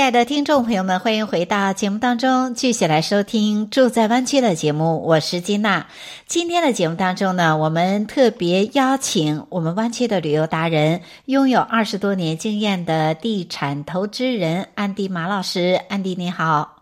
亲爱的听众朋友们，欢迎回到节目当中，继续来收听《住在湾区》的节目。我是金娜。今天的节目当中呢，我们特别邀请我们湾区的旅游达人，拥有二十多年经验的地产投资人安迪马老师。安迪，你好。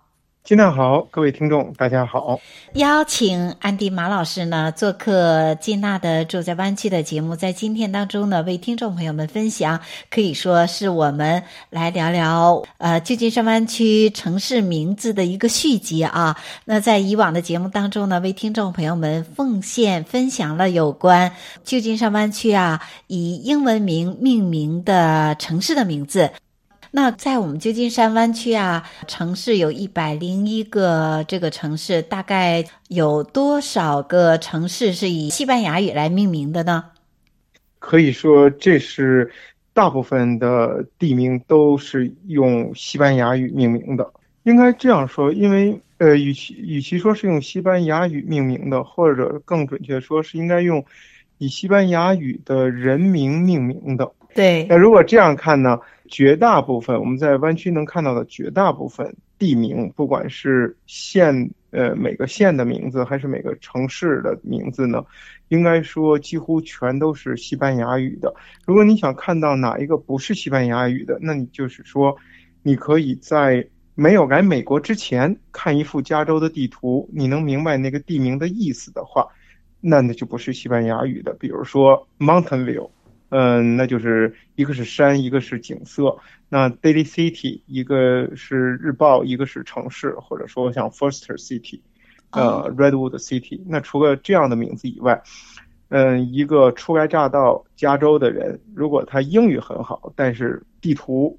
金娜好，各位听众大家好。邀请安迪马老师呢做客金娜的住在湾区的节目，在今天当中呢，为听众朋友们分享，可以说是我们来聊聊呃旧金山湾区城市名字的一个续集啊。那在以往的节目当中呢，为听众朋友们奉献分享了有关旧金山湾区啊以英文名命名的城市的名字。那在我们旧金山湾区啊，城市有一百零一个这个城市，大概有多少个城市是以西班牙语来命名的呢？可以说，这是大部分的地名都是用西班牙语命名的。应该这样说，因为呃，与其与其说是用西班牙语命名的，或者更准确说是应该用以西班牙语的人名命名的。对。那如果这样看呢？绝大部分我们在湾区能看到的绝大部分地名，不管是县，呃，每个县的名字，还是每个城市的名字呢，应该说几乎全都是西班牙语的。如果你想看到哪一个不是西班牙语的，那你就是说，你可以在没有来美国之前看一幅加州的地图，你能明白那个地名的意思的话，那那就不是西班牙语的。比如说 Mountain View。嗯，那就是一个是山，一个是景色。那 Daily City 一个是日报，一个是城市，或者说像 Foster City，呃，Redwood City。那除了这样的名字以外，嗯，一个初来乍到加州的人，如果他英语很好，但是地图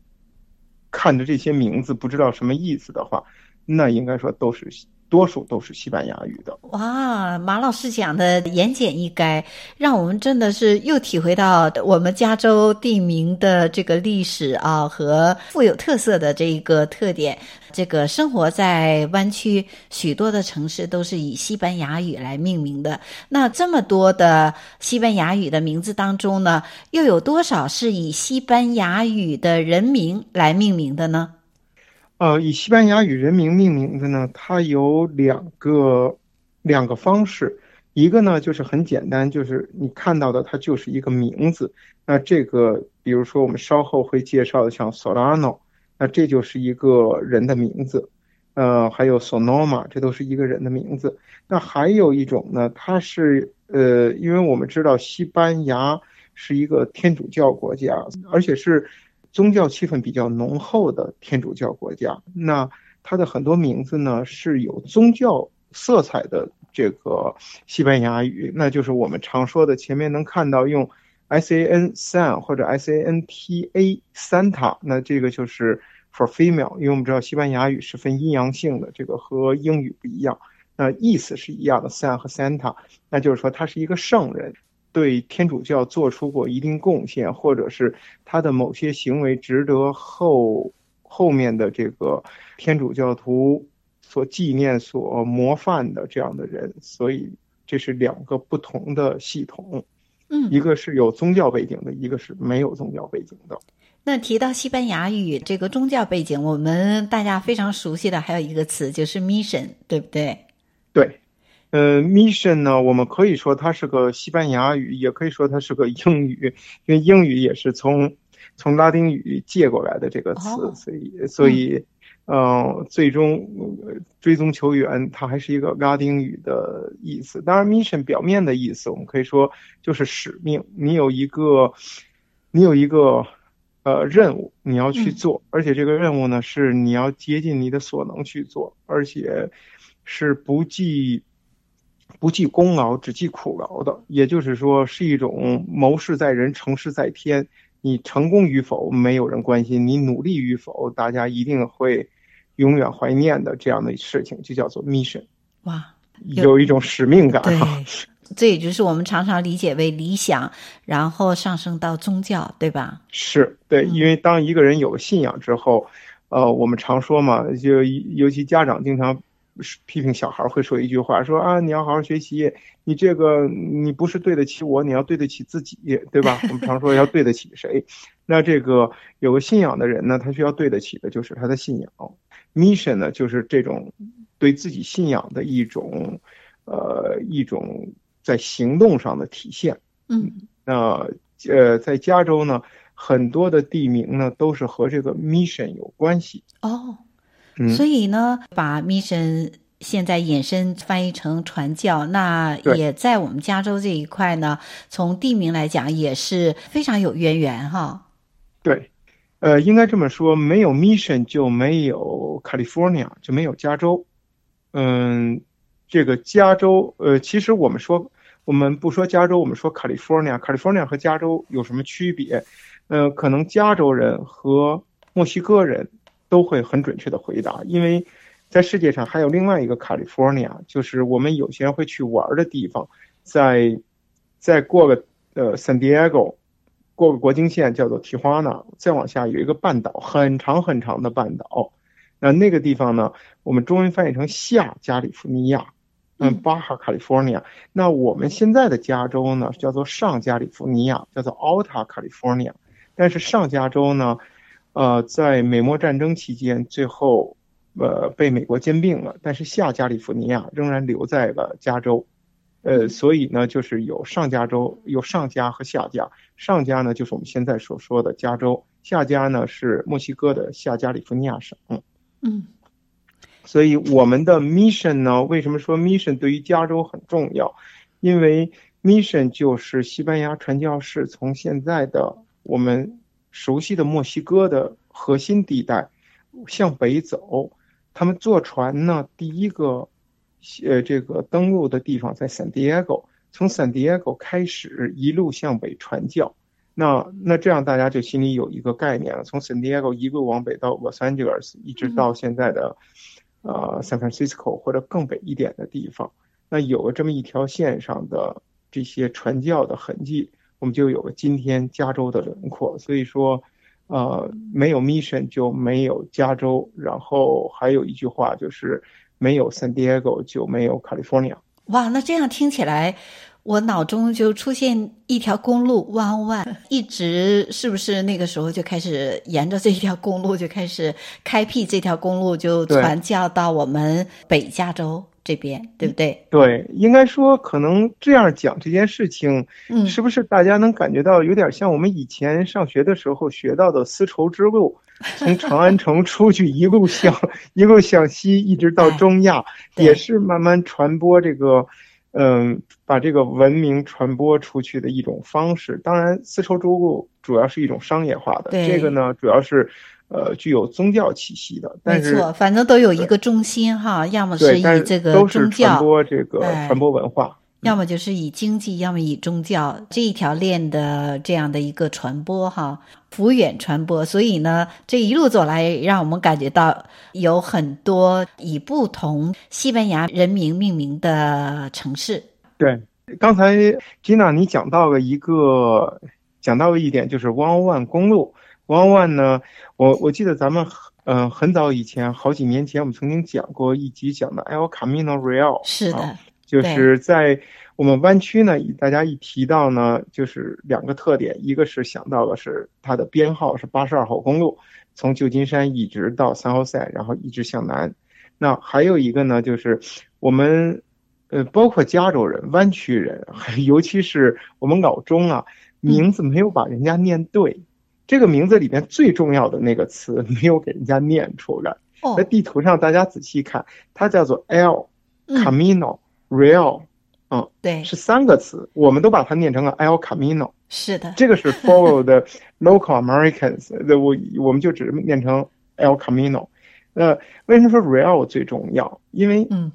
看着这些名字不知道什么意思的话，那应该说都是。多数都是西班牙语的。哇，马老师讲的言简意赅，让我们真的是又体会到我们加州地名的这个历史啊和富有特色的这一个特点。这个生活在湾区许多的城市都是以西班牙语来命名的。那这么多的西班牙语的名字当中呢，又有多少是以西班牙语的人名来命名的呢？呃，以西班牙语人名命名的呢，它有两个两个方式，一个呢就是很简单，就是你看到的它就是一个名字。那这个，比如说我们稍后会介绍的，像 Solano，那这就是一个人的名字。呃，还有 Sonoma，这都是一个人的名字。那还有一种呢，它是呃，因为我们知道西班牙是一个天主教国家，而且是。宗教气氛比较浓厚的天主教国家，那它的很多名字呢是有宗教色彩的。这个西班牙语，那就是我们常说的前面能看到用 S A N San 或者 S A N T A Santa，那这个就是 for female，因为我们知道西班牙语是分阴阳性的，这个和英语不一样，那意思是一样的，San 和 Santa，那就是说他是一个圣人。对天主教做出过一定贡献，或者是他的某些行为值得后后面的这个天主教徒所纪念、所模范的这样的人，所以这是两个不同的系统。嗯，一个是有宗教背景的，一个是没有宗教背景的。那提到西班牙语这个宗教背景，我们大家非常熟悉的还有一个词就是 mission，对不对？对。呃，mission 呢，我们可以说它是个西班牙语，也可以说它是个 英语，因为英语也是从从拉丁语借过来的这个词，哦、所以所以，嗯、呃，最终追踪球员，它还是一个拉丁语的意思。当然，mission 表面的意思，我们可以说就是使命。你有一个，你有一个呃任务，你要去做，而且这个任务呢是你要竭尽你的所能去做，而且是不计。不计功劳，只计苦劳的，也就是说，是一种谋事在人，成事在天。你成功与否，没有人关心；你努力与否，大家一定会永远怀念的这样的事情，就叫做 mission。哇，有一种使命感。对，这也就是我们常常理解为理想，然后上升到宗教，对吧？是对，因为当一个人有信仰之后，嗯、呃，我们常说嘛，就尤其家长经常。批评小孩会说一句话，说啊，你要好好学习，你这个你不是对得起我，你要对得起自己，对吧？我们常说要对得起谁？那这个有个信仰的人呢，他需要对得起的就是他的信仰。Mission 呢，就是这种对自己信仰的一种，呃，一种在行动上的体现。嗯，那呃，在加州呢，很多的地名呢都是和这个 Mission 有关系。哦。所以呢，把 mission 现在衍生翻译成传教，那也在我们加州这一块呢，从地名来讲也是非常有渊源哈。对，呃，应该这么说，没有 mission 就没有 California，就没有加州。嗯，这个加州，呃，其实我们说，我们不说加州，我们说 California，California 和加州有什么区别？呃，可能加州人和墨西哥人。都会很准确的回答，因为在世界上还有另外一个 California，就是我们有些人会去玩的地方，在再过个呃 San Diego，过个国境线叫做 Tijuana，再往下有一个半岛，很长很长的半岛，那那个地方呢，我们中文翻译成下加利福尼亚，嗯，Baja California，那我们现在的加州呢叫做上加利福尼亚，叫做 Alta California，但是上加州呢。呃，在美墨战争期间，最后呃被美国兼并了，但是下加利福尼亚仍然留在了加州，呃，所以呢，就是有上加州，有上加和下加，上加呢就是我们现在所说的加州，下加呢是墨西哥的下加利福尼亚省。嗯，所以我们的 mission 呢，为什么说 mission 对于加州很重要？因为 mission 就是西班牙传教士从现在的我们。熟悉的墨西哥的核心地带，向北走，他们坐船呢，第一个，呃，这个登陆的地方在 San Diego，从 San Diego 开始一路向北传教。那那这样大家就心里有一个概念了，从 San Diego 一路往北到 Los Angeles，一直到现在的，呃，San Francisco 或者更北一点的地方，那有了这么一条线上的这些传教的痕迹。我们就有了今天加州的轮廓，所以说，呃，没有 Mission 就没有加州，然后还有一句话就是，没有 San Diego 就没有 California。哇，那这样听起来，我脑中就出现一条公路，One One，一直是不是那个时候就开始沿着这一条公路就开始开辟这条公路，就传教到我们北加州。这边对不对？对，应该说可能这样讲这件事情，嗯，是不是大家能感觉到有点像我们以前上学的时候学到的丝绸之路，从长安城出去一路向一路向西，一直到中亚，哎，也是慢慢传播这个，嗯，把这个文明传播出去的一种方式。当然，丝绸之路主要是一种商业化的，这个呢，主要是。呃，具有宗教气息的，但是没错，反正都有一个中心哈，要么是以这个宗教传播这个传播文化，要么就是以经济，要么以宗教这一条链的这样的一个传播哈，幅远传播。所以呢，这一路走来，让我们感觉到有很多以不同西班牙人名命名的城市。对，刚才 Gina 你讲到了一个，讲到了一点，就是 One One 公路。One One 呢，我我记得咱们嗯、呃、很早以前好几年前我们曾经讲过一集讲的 El Camino Real，是的、啊，就是在我们湾区呢，大家一提到呢，就是两个特点，一个是想到的是它的编号是八十二号公路，从旧金山一直到三号赛，然后一直向南。那还有一个呢，就是我们呃包括加州人、湾区人，尤其是我们老中啊，名字没有把人家念对。嗯这个名字里面最重要的那个词没有给人家念出来。在、oh. 地图上，大家仔细看，它叫做 El Camino Real，嗯，对，是三个词，我们都把它念成了 El Camino。是的，这个是 follow the local Americans，我我们就只念成 El Camino。那为什么说 Real 最重要？因为嗯，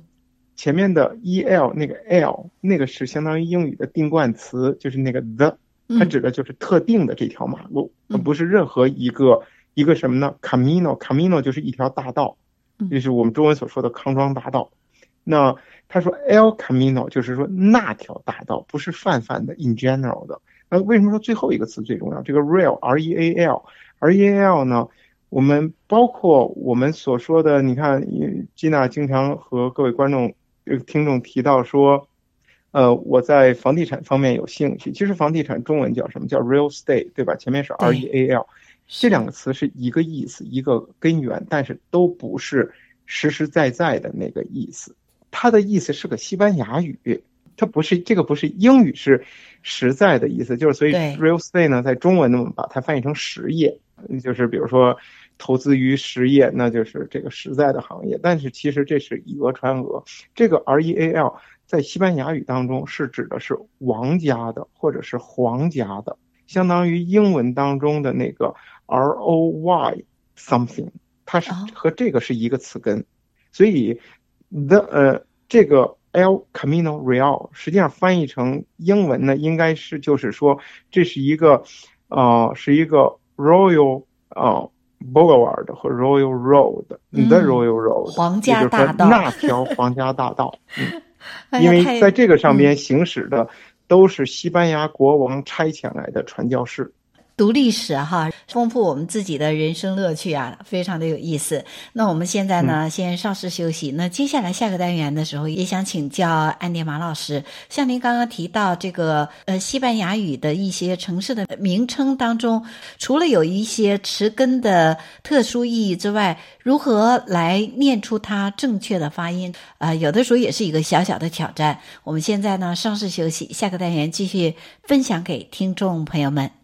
前面的 el 那个 l 那个是相当于英语的定冠词，就是那个 the。它指的就是特定的这条马路，而不是任何一个一个什么呢？Camino，Camino 就是一条大道，就是我们中文所说的康庄大道。那他说 El Camino 就是说那条大道，不是泛泛的 in general 的。那为什么说最后一个词最重要？这个 real R E A L R E A L 呢？我们包括我们所说的，你看，吉娜经常和各位观众、听众提到说，呃，我在房地产方面有兴趣。其实房地产中文叫什么？叫 real estate，对吧？前面是 R E A L，这两个词是一个意思，一个根源，但是都不是实实在在的那个意思。它的意思是个西班牙语，它不是这个不是英语，是实在的意思。就是所以 real estate 呢，在中文呢，把它翻译成实业，就是比如说投资于实业，那就是这个实在的行业。但是其实这是以讹传讹。这个 real 在西班牙语当中是指的是王家的或者是皇家的，相当于英文当中的那个 roy something，它是和这个是一个词根，所以。The 呃，这个 El Camino Real 实际上翻译成英文呢，应该是就是说这是一个，呃，是一个 Royal 呃 Boulevard 和 Royal Road，The、嗯、Royal Road，皇家大道，那条皇家大道，嗯，因为在这个上边行驶的都是西班牙国王差遣来的传教士。读历史哈，丰富我们自己的人生乐趣啊，非常的有意思。那我们现在呢，先稍事休息。那接下来下个单元的时候，也想请教安迪马老师，像您刚刚提到这个呃西班牙语的一些城市的名称当中，除了有一些词根的特殊意义之外，如何来念出它正确的发音？呃，有的时候也是一个小小的挑战。我们现在呢，稍事休息，下个单元继续分享给听众朋友们。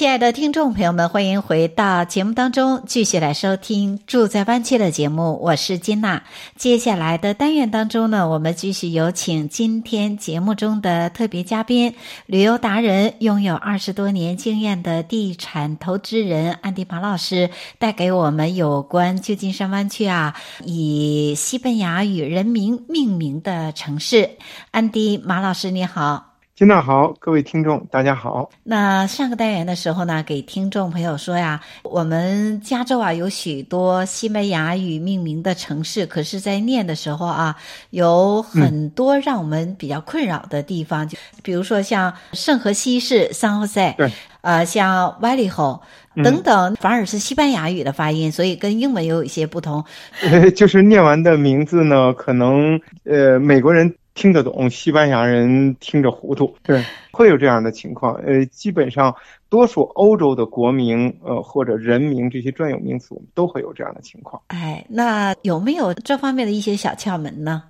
亲爱的听众朋友们，欢迎回到节目当中，继续来收听《住在湾区》的节目。我是金娜。接下来的单元当中呢，我们继续有请今天节目中的特别嘉宾——旅游达人、拥有二十多年经验的地产投资人安迪马老师，带给我们有关旧金山湾区啊，以西班牙语人名命名的城市。安迪马老师，你好。金娜好，各位听众大家好。那上个单元的时候呢，给听众朋友说呀，我们加州啊有许多西班牙语命名的城市，可是，在念的时候啊，有很多让我们比较困扰的地方，就、嗯、比如说像圣荷西市 San Jose，对，呃，像 Vallejo 等等，反而是西班牙语的发音，所以跟英文有一些不同。呃，就是念完的名字呢，可能呃，美国人。听得懂，西班牙人听着糊涂，对，会有这样的情况。呃，基本上多数欧洲的国名，呃，或者人名这些专有名词，我们都会有这样的情况。哎，那有没有这方面的一些小窍门呢？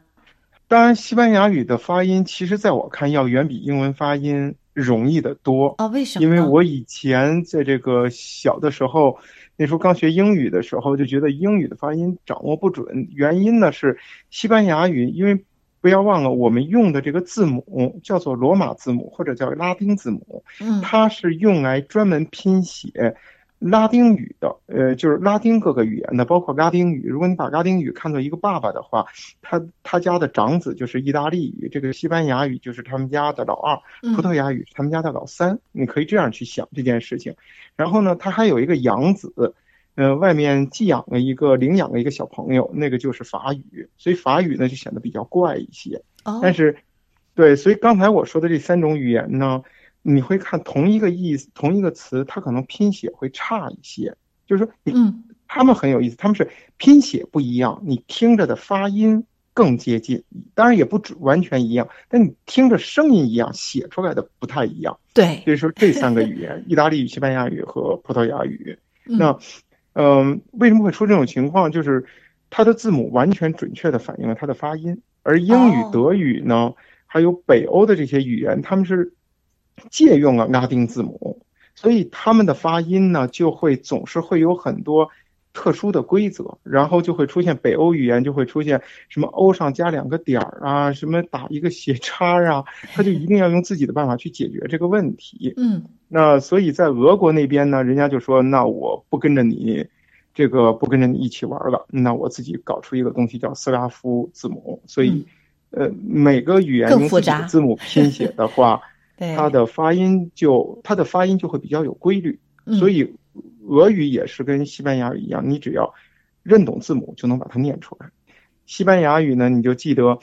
当然，西班牙语的发音，其实在我看要远比英文发音容易得多。哦，为什么？因为我以前在这个小的时候，那时候刚学英语的时候，就觉得英语的发音掌握不准。原因呢是西班牙语，因为。不要忘了，我们用的这个字母叫做罗马字母或者叫拉丁字母，嗯，它是用来专门拼写拉丁语的，呃，就是拉丁各个语言的，包括拉丁语。如果你把拉丁语看作一个爸爸的话，他他家的长子就是意大利语，这个西班牙语就是他们家的老二，葡萄牙语是他们家的老三。你可以这样去想这件事情。然后呢，他还有一个养子。呃，外面寄养了一个领养了一个小朋友，那个就是法语，所以法语呢就显得比较怪一些。哦，但是，对，所以刚才我说的这三种语言呢，你会看同一个意思，同一个词，它可能拼写会差一些。就是说，嗯，他们很有意思，他们是拼写不一样，你听着的发音更接近，当然也不只完全一样，但你听着声音一样，写出来的不太一样。对，所以说这三个语言，意大利语、西班牙语和葡萄牙语，那。嗯，为什么会出这种情况？就是它的字母完全准确的反映了它的发音，而英语、德语呢，还有北欧的这些语言，他们是借用了拉丁字母，所以他们的发音呢，就会总是会有很多特殊的规则，然后就会出现北欧语言就会出现什么欧上加两个点儿啊，什么打一个斜叉啊，他就一定要用自己的办法去解决这个问题。嗯，那所以在俄国那边呢，人家就说，那我不跟着你。这个不跟着你一起玩了，那我自己搞出一个东西叫斯拉夫字母，所以，嗯、呃，每个语言用自己的字母拼写的话，它的发音就它的发音就会比较有规律。所以，俄语也是跟西班牙语一样，你只要认懂字母就能把它念出来。西班牙语呢，你就记得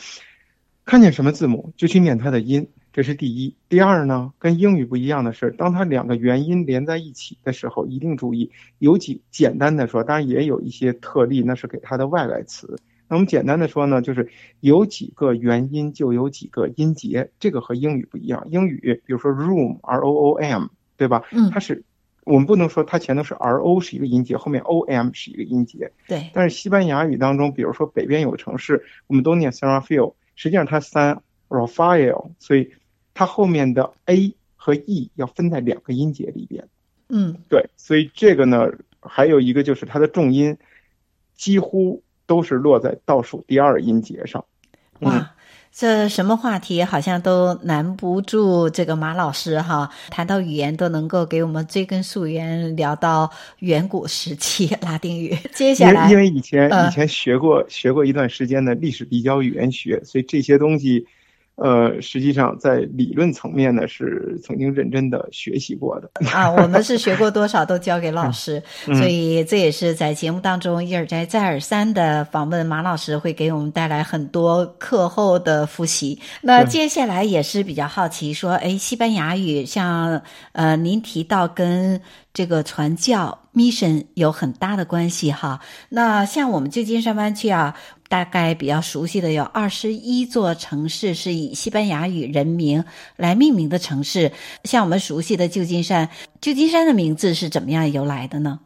看见什么字母就去念它的音。这是第一，第二呢，跟英语不一样的是，当它两个元音连在一起的时候，一定注意，有几简单的说，当然也有一些特例，那是给它的外来词。那我们简单的说呢，就是有几个元音就有几个音节，这个和英语不一样。英语比如说 room，r o o m，对吧？嗯，它是我们不能说它前头是 r o 是一个音节，后面 o m 是一个音节。对。但是西班牙语当中，比如说北边有个城市，我们都念 San Rafael，实际上它 San Rafael，所以。它后面的 a 和 e 要分在两个音节里边，嗯，对，所以这个呢，还有一个就是它的重音几乎都是落在倒数第二音节上。哇，嗯、这什么话题好像都难不住这个马老师哈，谈到语言都能够给我们追根溯源，聊到远古时期拉丁语。接下来，因为以前以前学过、呃、学过一段时间的历史比较语言学，所以这些东西。呃，实际上在理论层面呢，是曾经认真的学习过的啊。我们是学过多少都交给老师，嗯、所以这也是在节目当中一而再再而三的访问马老师，会给我们带来很多课后的复习。那接下来也是比较好奇，说，哎，西班牙语像呃，您提到跟这个传教 mission 有很大的关系哈。那像我们旧金山湾区啊。大概比较熟悉的有二十一座城市是以西班牙语人名来命名的城市，像我们熟悉的旧金山，旧金山的名字是怎么样由来的呢？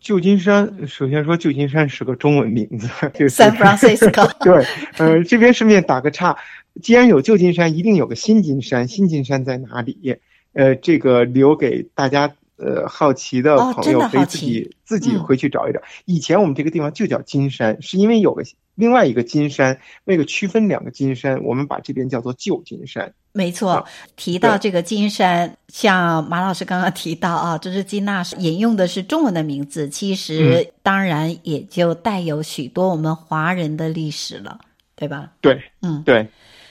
旧金山，首先说旧金山是个中文名字，就是 San Francisco。对，呃，这边顺便打个岔，既然有旧金山，一定有个新金山，新金山在哪里？呃，这个留给大家。呃，好奇的朋友可以自己、哦、自己回去找一找。以前我们这个地方就叫金山，是因为有个另外一个金山，为了区分两个金山，我们把这边叫做旧金山。没错，啊、提到这个金山，像马老师刚刚提到啊，这是金娜引用的是中文的名字，其实当然也就带有许多我们华人的历史了，对吧？对，嗯，对。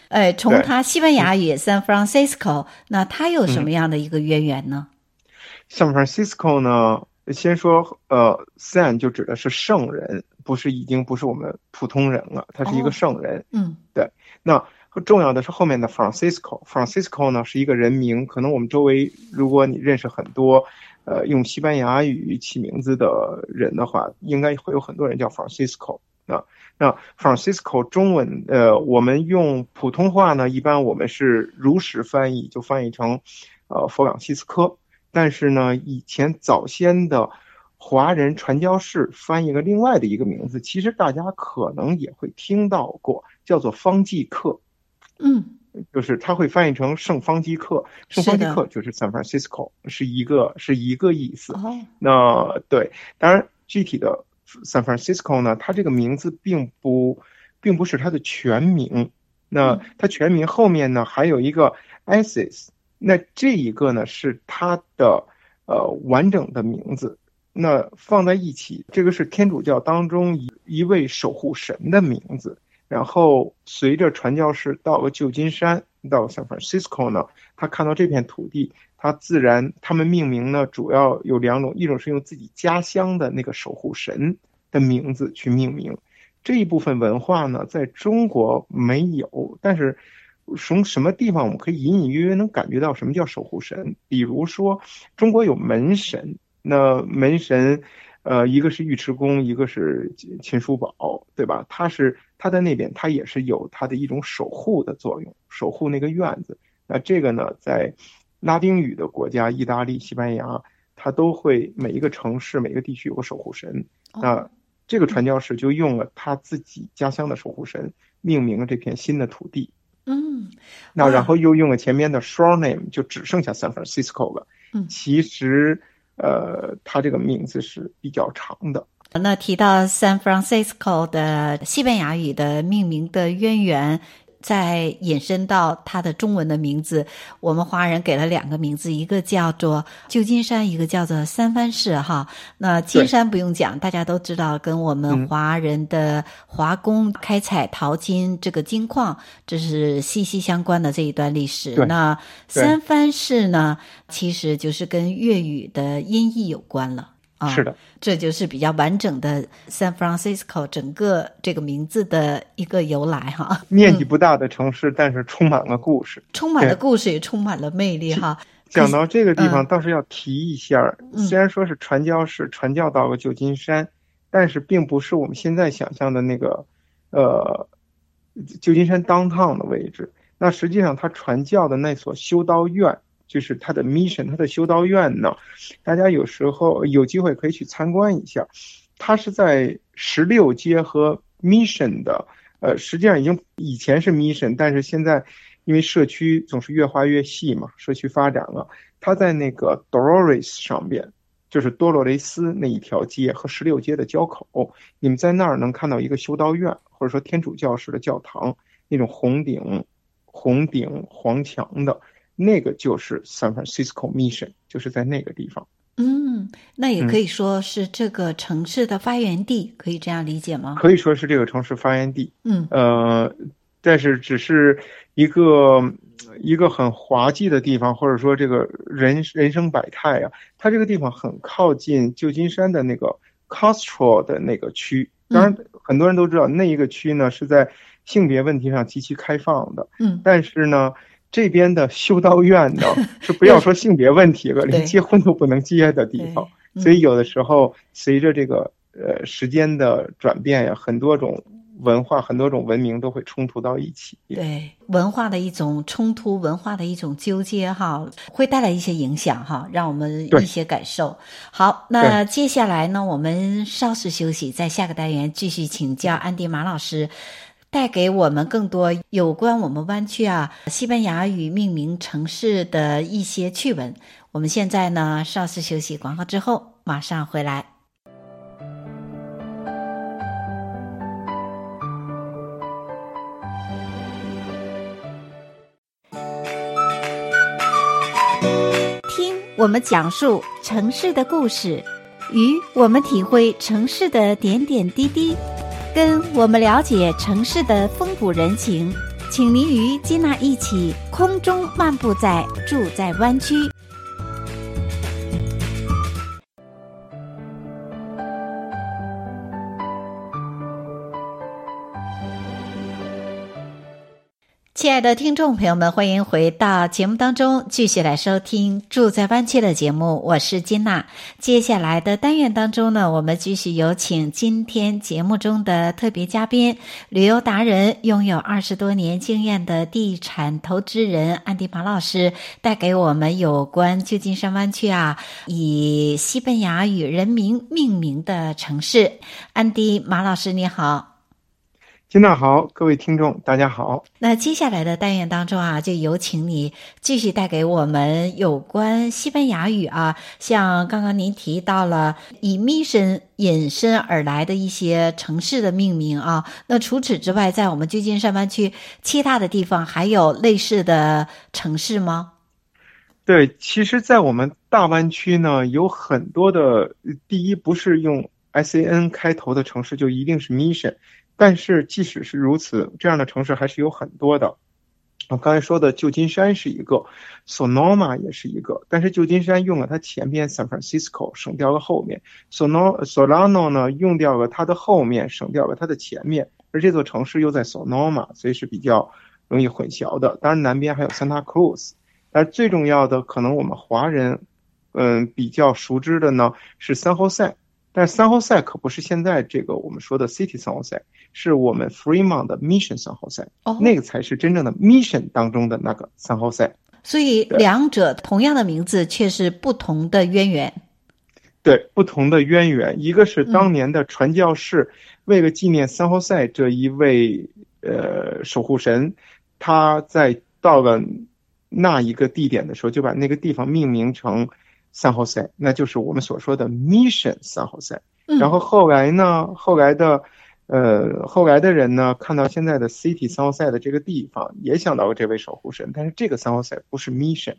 哎，从他西班牙语 San Francisco，那它有什么样的一个渊源呢？嗯 San Francisco 呢，先说，呃，San 就指的是圣人，不是已经不是我们普通人了，他是一个圣人。哦、嗯，对。那重要的是后面的 Francisco，Francisco 呢是一个人名，可能我们周围如果你认识很多，呃，用西班牙语起名字的人的话，应该会有很多人叫 Francisco。那那 Francisco 中文，呃，我们用普通话呢，一般我们是如实翻译，就翻译成，呃，佛朗西斯科。但是呢，以前早先的华人传教士翻译了另外的一个名字，其实大家可能也会听到过，叫做方济各。嗯，就是他会翻译成圣方济各，圣方济各就是 San Francisco，是一个是一个意思。哦，那对，当然具体的 San Francisco 呢，它这个名字并不并不是它的全名，那它全名后面呢还有一个 Isis。那这一个呢是他的呃完整的名字，那放在一起，这个是天主教当中一一位守护神的名字。然后随着传教士到了旧金山，到 San Francisco 呢，他看到这片土地，他自然他们命名呢主要有两种，一种是用自己家乡的那个守护神的名字去命名。这一部分文化呢在中国没有，但是。从什么地方我们可以隐隐约约能感觉到什么叫守护神？比如说，中国有门神，那门神，呃，一个是尉迟恭，一个是秦叔宝，对吧？他是他在那边，他也是有他的一种守护的作用，守护那个院子。那这个呢，在拉丁语的国家，意大利、西班牙，他都会每一个城市、每个地区有个守护神。那这个传教士就用了他自己家乡的守护神，命名了这片新的土地。嗯，那然后又用了前面的 short name，就只剩下 San Francisco 了。嗯，其实呃，它这个名字是比较长的。那提到 San Francisco 的西班牙语的命名的渊源。再引申到它的中文的名字，我们华人给了两个名字，一个叫做旧金山，一个叫做三藩市。哈，那金山不用讲，大家都知道，跟我们华人的华工开采淘金这个金矿，这是息息相关的这一段历史。那三藩市呢，其实就是跟粤语的音译有关了。是的、哦，这就是比较完整的 San Francisco 整个这个名字的一个由来哈。面积不大的城市，嗯、但是充满了故事，充满了故事也充满了魅力哈。讲到这个地方，倒是要提一下，嗯、虽然说是传教士传教到了旧金山，嗯、但是并不是我们现在想象的那个呃旧金山 downtown 的位置。那实际上他传教的那所修道院。就是他的 mission，他的修道院呢，大家有时候有机会可以去参观一下。它是在十六街和 mission 的，呃，实际上已经以前是 mission，但是现在因为社区总是越画越细嘛，社区发展了，它在那个 Dolores 上边，就是多洛雷斯那一条街和十六街的交口，你们在那儿能看到一个修道院，或者说天主教式的教堂，那种红顶、红顶黄墙的。那个就是 San Francisco Mission，就是在那个地方。嗯，那也可以说是这个城市的发源地，嗯、可以这样理解吗？可以说是这个城市发源地。嗯，呃，但是只是一个一个很滑稽的地方，或者说这个人人生百态啊。它这个地方很靠近旧金山的那个 Castro 的那个区，当然很多人都知道那一个区呢是在性别问题上极其开放的。嗯，但是呢。这边的修道院呢，是不要说性别问题了，连结婚都不能结的地方。所以有的时候，随着这个呃时间的转变呀，很多种文化、很多种文明都会冲突到一起。对，文化的一种冲突，文化的一种纠结，哈，会带来一些影响，哈，让我们一些感受。好，那接下来呢，我们稍事休息，在下个单元继续请教安迪马老师。带给我们更多有关我们湾区啊西班牙语命名城市的一些趣闻。我们现在呢，稍事休息，广告之后马上回来。听我们讲述城市的故事，与我们体会城市的点点滴滴。跟我们了解城市的风土人情，请您与金娜一起空中漫步在住在湾区。亲爱的听众朋友们，欢迎回到节目当中，继续来收听《住在湾区》的节目。我是金娜。接下来的单元当中呢，我们继续有请今天节目中的特别嘉宾——旅游达人、拥有二十多年经验的地产投资人安迪马老师，带给我们有关旧金山湾区啊，以西班牙语人名命名的城市。安迪马老师，你好。金娜好，各位听众大家好。那接下来的单元当中啊，就有请你继续带给我们有关西班牙语啊，像刚刚您提到了以 mission 引申而来的一些城市的命名啊。那除此之外，在我们旧金山湾区其他的地方还有类似的城市吗？对，其实，在我们大湾区呢，有很多的，第一不是用 SAN 开头的城市就一定是 mission。但是即使是如此，这样的城市还是有很多的。我刚才说的旧金山是一个，Sonoma 也是一个。但是旧金山用了它前边 San Francisco，省掉了后面；Sonoma Solano 呢，用掉了它的后面，省掉了它的前面。而这座城市又在 Sonoma，所以是比较容易混淆的。当然南边还有 Santa Cruz，但最重要的，可能我们华人嗯比较熟知的呢是 San Jose。但是 San Jose 可不是现在这个我们说的 City 三号赛是我们 Fremont 的 Mission San Jose，哦，那个才是真正的 Mission 当中的那个三号赛。所以两者同样的名字却是不同的渊源。对，不同的渊源，一个是当年的传教士为了纪念三号赛这一位呃守护神。他在到了那一个地点的时候，就把那个地方命名成 San Jose，那就是我们所说的 Mission San Jose。然后后来呢，后来的呃后来的人呢，看到现在的 City San Jose 的这个地方，也想到了这位守护神，但是这个 San Jose 不是 Mission。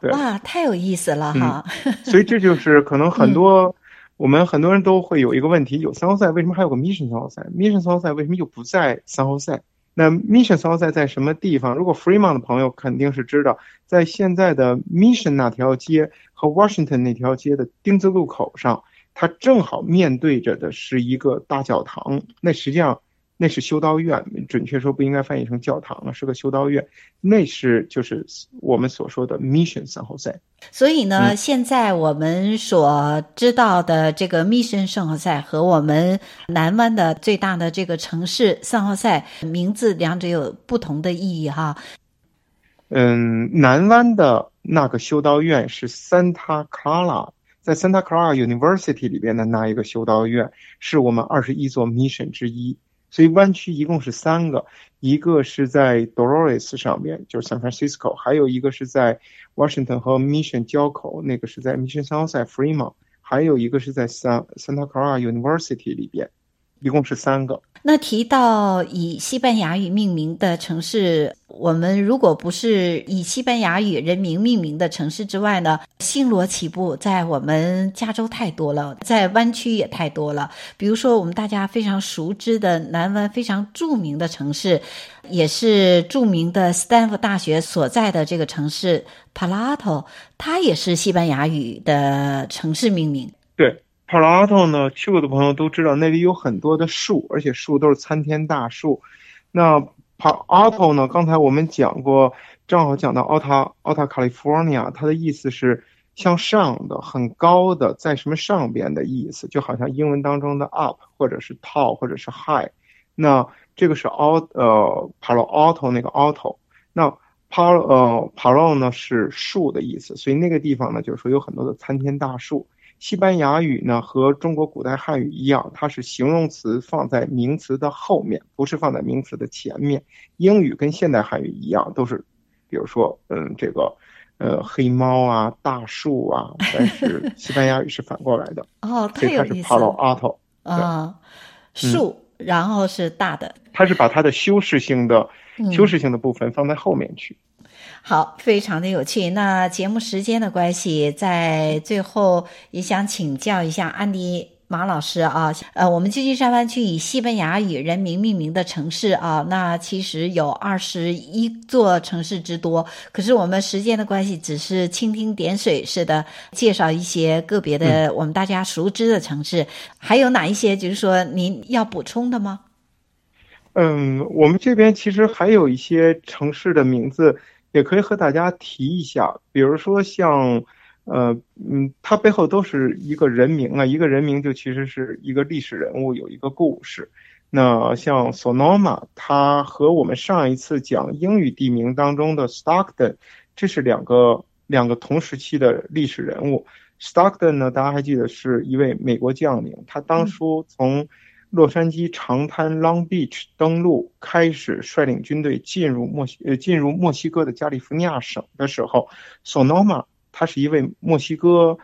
对。哇，太有意思了哈！嗯、所以这就是可能很多、嗯、我们很多人都会有一个问题：有 San Jose，为什么还有个 Mission San Jose？Mission San Jose 为什么又不在 San Jose？那 Mission San Jose 在什么地方？如果 Fremont 的朋友肯定是知道，在现在的 Mission 那条街和 Washington 那条街的丁字路口上，它正好面对着的是一个大教堂。那实际上。那是修道院，准确说不应该翻译成教堂了，是个修道院。那是就是我们所说的 Mission San Jose。所以呢，嗯、现在我们所知道的这个 Mission San Jose 和我们南湾的最大的这个城市 San Jose 名字两者有不同的意义哈。嗯，南湾的那个修道院是 Santa Clara，在 Santa Clara University 里边的那一个修道院，是我们二十一座 Mission 之一。所以湾区一共是三个，一个是在 Dolores 上面，就是 San Francisco，还有一个是在 Washington 和 Mission 交口，那个是在 Mission Southside Fremont，还有一个是在 San Santa Clara University 里边，一共是三个。那提到以西班牙语命名的城市，我们如果不是以西班牙语人名命名的城市之外呢，星罗棋布在我们加州太多了，在湾区也太多了。比如说，我们大家非常熟知的南湾非常著名的城市，也是著名的斯坦福大学所在的这个城市 Palo Alto，它也是西班牙语的城市命名。对。帕拉托呢，去过的朋友都知道，那里有很多的树，而且树都是参天大树。那帕拉托呢，刚才我们讲过，正好讲到奥塔奥塔卡利福尼亚，它的意思是向上的、很高的，在什么上边的意思，就好像英文当中的 up 或者是 tall 或者是 high。那这个是奥呃帕拉奥托那个奥托，那帕呃帕拉呢是树的意思，所以那个地方呢就是说有很多的参天大树。西班牙语呢和中国古代汉语一样，它是形容词放在名词的后面，不是放在名词的前面。英语跟现代汉语一样，都是，比如说，嗯，这个，呃，黑猫啊，大树啊，但是 西班牙语是反过来的。哦，太有意思。Palo Alto 啊，树，然后是大的。它是把它的修饰性的、嗯、修饰性的部分放在后面去。好，非常的有趣。那节目时间的关系，在最后也想请教一下安迪马老师啊，呃，我们旧金山湾区以西班牙语人名命名的城市啊，那其实有二十一座城市之多。可是我们时间的关系，只是蜻蜓点水似的介绍一些个别的我们大家熟知的城市，还有哪一些就是说您要补充的吗？嗯，我们这边其实还有一些城市的名字。也可以和大家提一下，比如说像，呃，嗯，它背后都是一个人名啊，一个人名就其实是一个历史人物，有一个故事。那像 Sonoma，它和我们上一次讲英语地名当中的 Stockton，这是两个两个同时期的历史人物。Stockton 呢，大家还记得是一位美国将领，他当初从洛杉矶长滩 Long Beach 登陆，开始率领军队进入墨西呃进入墨西哥的加利福尼亚省的时候，Sonoma 他是一位墨西哥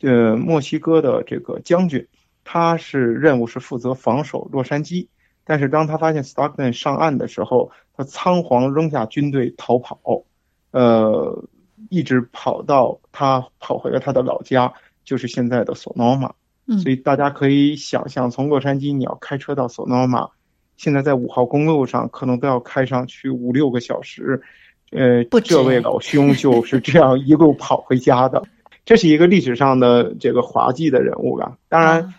呃墨西哥的这个将军，他是任务是负责防守洛杉矶，但是当他发现 Stockton 上岸的时候，他仓皇扔下军队逃跑，呃，一直跑到他跑回了他的老家，就是现在的所以大家可以想象，从洛杉矶你要开车到索诺玛，现在在五号公路上可能都要开上去五六个小时。呃，这位老兄就是这样一路跑回家的。这是一个历史上的这个滑稽的人物吧。当然，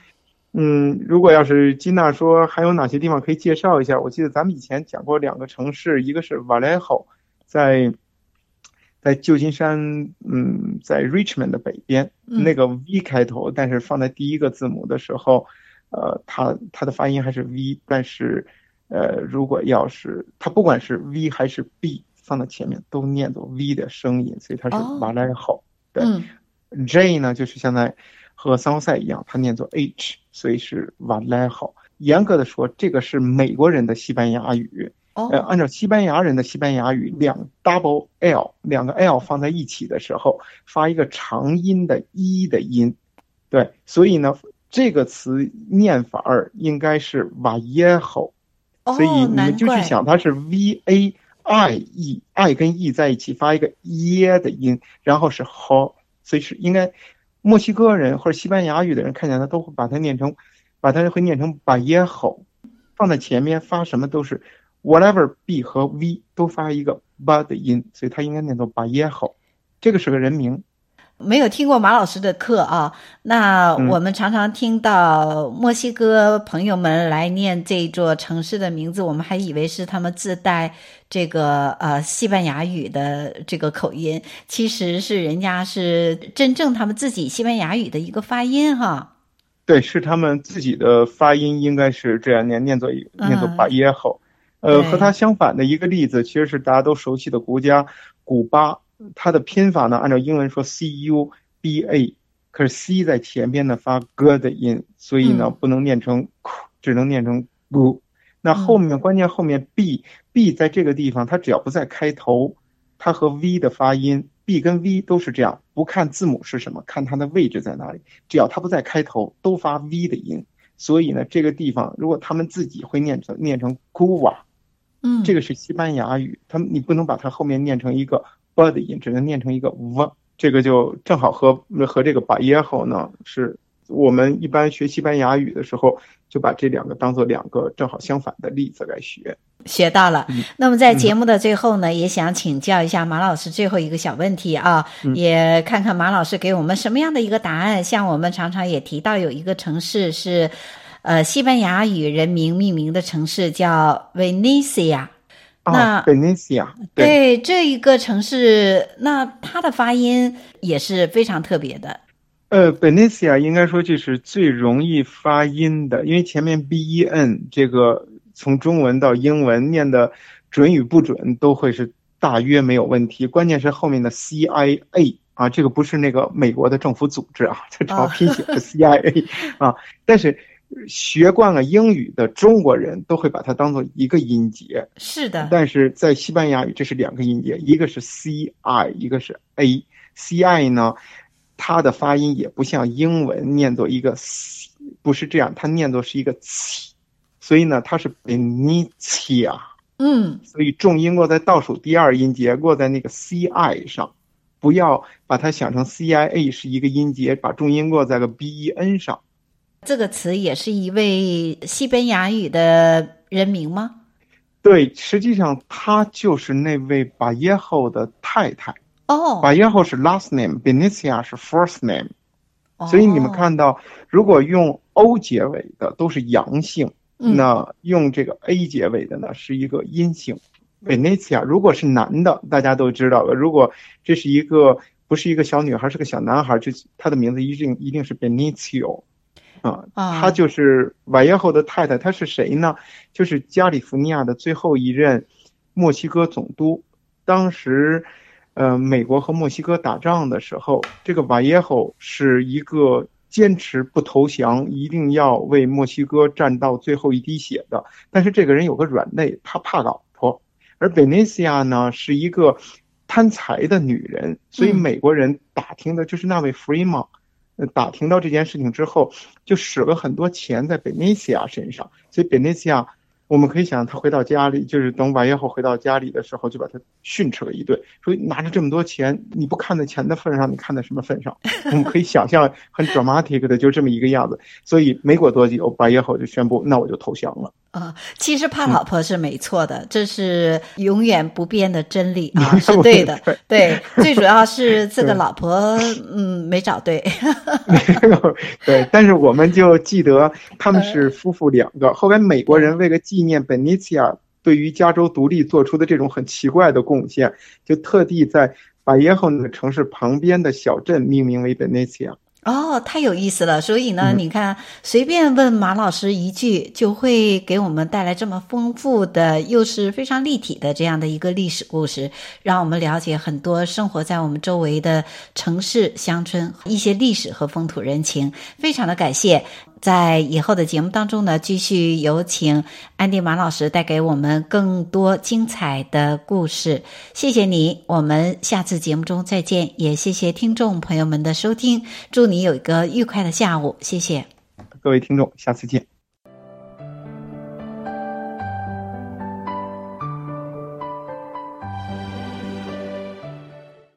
嗯，如果要是金娜说还有哪些地方可以介绍一下，我记得咱们以前讲过两个城市，一个是 Vallejo，在。在旧金山，嗯，在 Richmond 的北边，那个 V 开头，但是放在第一个字母的时候，呃，它它的发音还是 V，但是，呃，如果要是它不管是 V 还是 B 放在前面，都念作 V 的声音，所以它是 Vallejo。对，J 呢就是现在和桑塞一样，它念作 H，所以是 Vallejo。严格的说，这个是美国人的西班牙语。哦，呃，按照西班牙人的西班牙语，两 double L 两个 L 放在一起的时候，发一个长音的一的音，对，所以呢，这个词念法儿应该是 Vallejo，所以你们就去想它是 V A I E，I 跟 E 在一起发一个耶的音，然后是 ho，所以是应该墨西哥人或者西班牙语的人看见它都会把它念成，把它会念成 Vallejo，放在前面发什么都是。Whatever B 和 V 都发一个 B 的音，所以它应该念作 Vallejo。这个是个人名。没有听过马老师的课啊，那我们常常听到墨西哥朋友们来念这座城市的名字，我们还以为是他们自带这个呃西班牙语的这个口音，其实是人家是真正他们自己西班牙语的一个发音哈。对，是他们自己的发音，应该是这样念，念作念作 Vallejo。呃，和它相反的一个例子，其实是大家都熟悉的国家古巴，它的拼法呢，按照英文说 C U B A，可是 C 在前边呢发 G 的音，所以呢不能念成 K，只能念成 Gu。那后面关键后面 B，B 在这个地方，它只要不在开头，它和 V 的发音，B 跟 V 都是这样，不看字母是什么，看它的位置在哪里，只要它不在开头，都发 V 的音。所以呢，这个地方如果他们自己会念成念成 Cuba。嗯，这个是西班牙语，它你不能把它后面念成一个 b 的音，只能念成一个 v，这个就正好和和这个 Vallejo 呢，是我们一般学西班牙语的时候，就把这两个当做两个正好相反的例子来学。学到了。那么在节目的最后呢，嗯、也想请教一下马老师最后一个小问题啊，嗯、也看看马老师给我们什么样的一个答案。像我们常常也提到有一个城市是。呃，西班牙语人名命名的城市叫 Venecia，那 Venecia 对这一个城市，那它的发音也是非常特别的。呃，Venecia 应该说就是最容易发音的，因为前面 B E N 这个从中文到英文念的准与不准都会是大约没有问题，关键是后面的 C I A 啊，这个不是那个美国的政府组织啊，它照拼写是 C I A 啊，但是。学惯了英语的中国人都会把它当做一个音节，是的。但是在西班牙语，这是两个音节，一个是 c i，一个是 a。c i 呢，它的发音也不像英文念作一个 c，不是这样，它念作是一个 c，所以呢，它是 Benicia。嗯，所以重音落在倒数第二音节，落在那个 c i 上，不要把它想成 c i a 是一个音节，把重音落在了 b e n 上。这个词也是一位西班牙语的人名吗？对，实际上她就是那位巴耶后的太太。哦，巴耶后是 last name，Benicia 是 first name。所以你们看到，如果用 O 结尾的都是阳性，嗯、那用这个 A 结尾的呢是一个阴性。Benicia 如果是男的，大家都知道了。如果这是一个不是一个小女孩，是个小男孩，就他的名字一定一定是 Benicio。啊，她就是瓦耶后的太太，她是谁呢？就是加利福尼亚的最后一任墨西哥总督。当时，呃，美国和墨西哥打仗的时候，这个瓦耶后是一个坚持不投降，一定要为墨西哥战到最后一滴血的。但是这个人有个软肋，他怕老婆。而贝内西亚呢，是一个贪财的女人，所以美国人打听的就是那位弗里曼。打听到这件事情之后，就使了很多钱在本内西亚身上，所以本内西亚，我们可以想，他回到家里，就是等瓦耶后回到家里的时候，就把他训斥了一顿，说拿着这么多钱，你不看在钱的份上，你看在什么份上？我们可以想象很 dramatic 的，就这么一个样子。所以没过多久，白耶后就宣布，那我就投降了。啊，其实怕老婆是没错的，嗯、这是永远不变的真理啊，是对的。对，最主要是这个老婆，嗯，没找对。对，但是我们就记得他们是夫妇两个。后来美国人为了纪念本尼西亚对于加州独立做出的这种很奇怪的贡献，就特地在巴耶后那个城市旁边的小镇命名为本尼西亚。哦，太有意思了！所以呢，嗯、你看，随便问马老师一句，就会给我们带来这么丰富的，又是非常立体的这样的一个历史故事，让我们了解很多生活在我们周围的城市、乡村一些历史和风土人情。非常的感谢。在以后的节目当中呢，继续有请安迪马老师带给我们更多精彩的故事。谢谢你，我们下次节目中再见。也谢谢听众朋友们的收听，祝你有一个愉快的下午。谢谢。各位听众，下次见。